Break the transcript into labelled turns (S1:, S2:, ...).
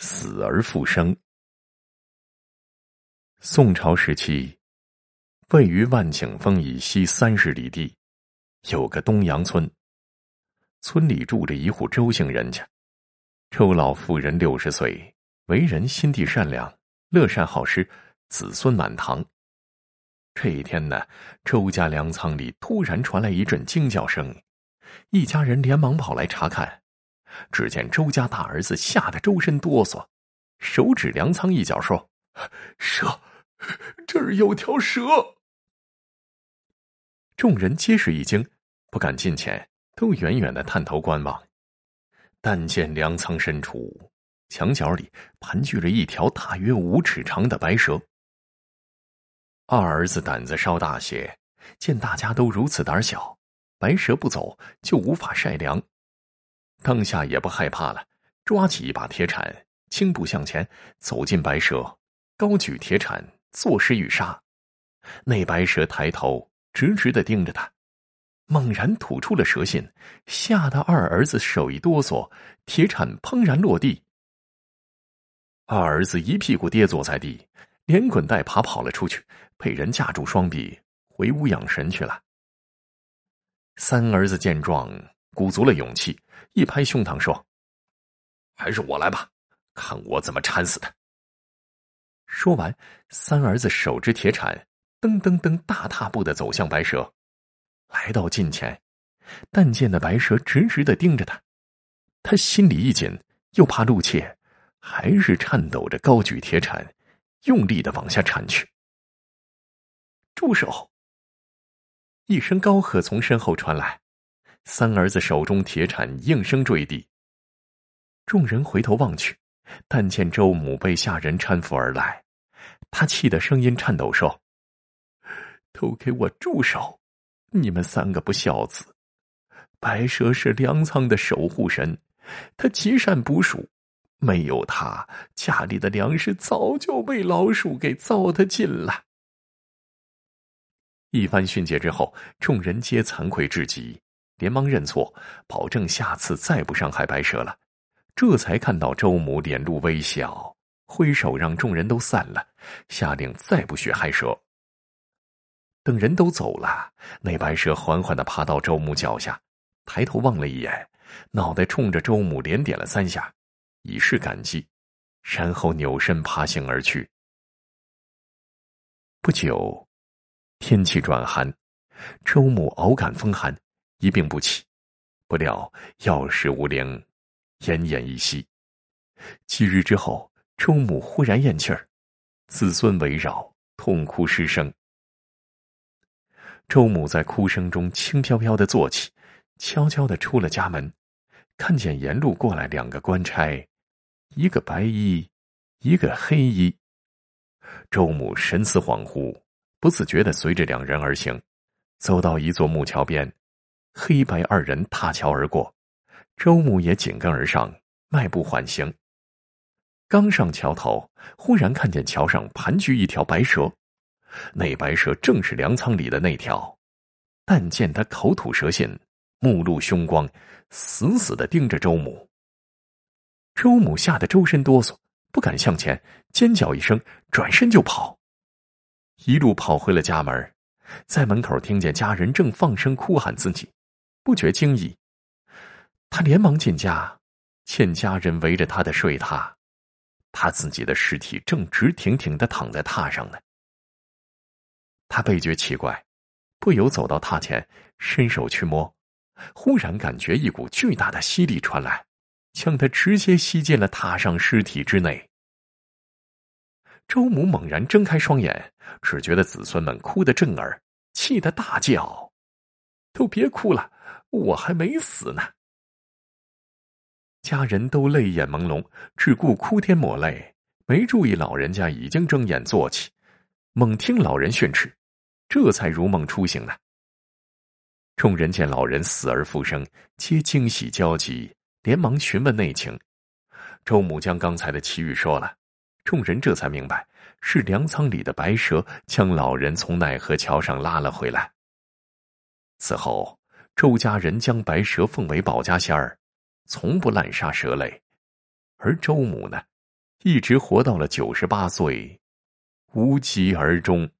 S1: 死而复生。宋朝时期，位于万顷峰以西三十里地，有个东阳村。村里住着一户周姓人家，周老妇人六十岁，为人心地善良，乐善好施，子孙满堂。这一天呢，周家粮仓里突然传来一阵惊叫声，一家人连忙跑来查看。只见周家大儿子吓得周身哆嗦，手指粮仓一角说：“蛇，这儿有条蛇。”众人皆是一惊，不敢近前，都远远的探头观望。但见粮仓深处墙角里盘踞着一条大约五尺长的白蛇。二儿子胆子稍大些，见大家都如此胆小，白蛇不走就无法晒粮。当下也不害怕了，抓起一把铁铲，轻步向前走进白蛇，高举铁铲，作势欲杀。那白蛇抬头，直直的盯着他，猛然吐出了蛇信，吓得二儿子手一哆嗦，铁铲砰然落地。二儿子一屁股跌坐在地，连滚带爬跑了出去，被人架住双臂，回屋养神去了。三儿子见状。鼓足了勇气，一拍胸膛说：“还是我来吧，看我怎么铲死他。”说完，三儿子手执铁铲，噔噔噔大踏步的走向白蛇，来到近前，但见那白蛇直直的盯着他，他心里一紧，又怕露怯，还是颤抖着高举铁铲，用力的往下铲去。住手！一声高喝从身后传来。三儿子手中铁铲应声坠地。众人回头望去，但见周母被下人搀扶而来，他气得声音颤抖说：“都给我住手！你们三个不孝子！白蛇是粮仓的守护神，他极善捕鼠，没有他，家里的粮食早就被老鼠给糟蹋尽了。”一番训诫之后，众人皆惭愧至极。连忙认错，保证下次再不伤害白蛇了。这才看到周母脸露微笑，挥手让众人都散了，下令再不许害蛇。等人都走了，那白蛇缓缓的爬到周母脚下，抬头望了一眼，脑袋冲着周母连点了三下，以示感激，然后扭身爬行而去。不久，天气转寒，周母偶感风寒。一病不起，不料药石无灵，奄奄一息。几日之后，周母忽然咽气儿，子孙围绕，痛哭失声。周母在哭声中轻飘飘的坐起，悄悄的出了家门，看见沿路过来两个官差，一个白衣，一个黑衣。周母神思恍惚，不自觉的随着两人而行，走到一座木桥边。黑白二人踏桥而过，周母也紧跟而上，迈步缓行。刚上桥头，忽然看见桥上盘踞一条白蛇，那白蛇正是粮仓里的那条。但见他口吐蛇信，目露凶光，死死的盯着周母。周母吓得周身哆嗦，不敢向前，尖叫一声，转身就跑，一路跑回了家门，在门口听见家人正放声哭喊自己。不觉惊异，他连忙进家，见家人围着他的睡榻，他自己的尸体正直挺挺的躺在榻上呢。他倍觉奇怪，不由走到榻前，伸手去摸，忽然感觉一股巨大的吸力传来，将他直接吸进了榻上尸体之内。周母猛然睁开双眼，只觉得子孙们哭得震耳，气得大叫：“都别哭了！”我还没死呢，家人都泪眼朦胧，只顾哭天抹泪，没注意老人家已经睁眼坐起。猛听老人训斥，这才如梦初醒呢。众人见老人死而复生，皆惊喜交集，连忙询问内情。周母将刚才的奇遇说了，众人这才明白是粮仓里的白蛇将老人从奈何桥上拉了回来。此后。周家人将白蛇奉为保家仙儿，从不滥杀蛇类，而周母呢，一直活到了九十八岁，无疾而终。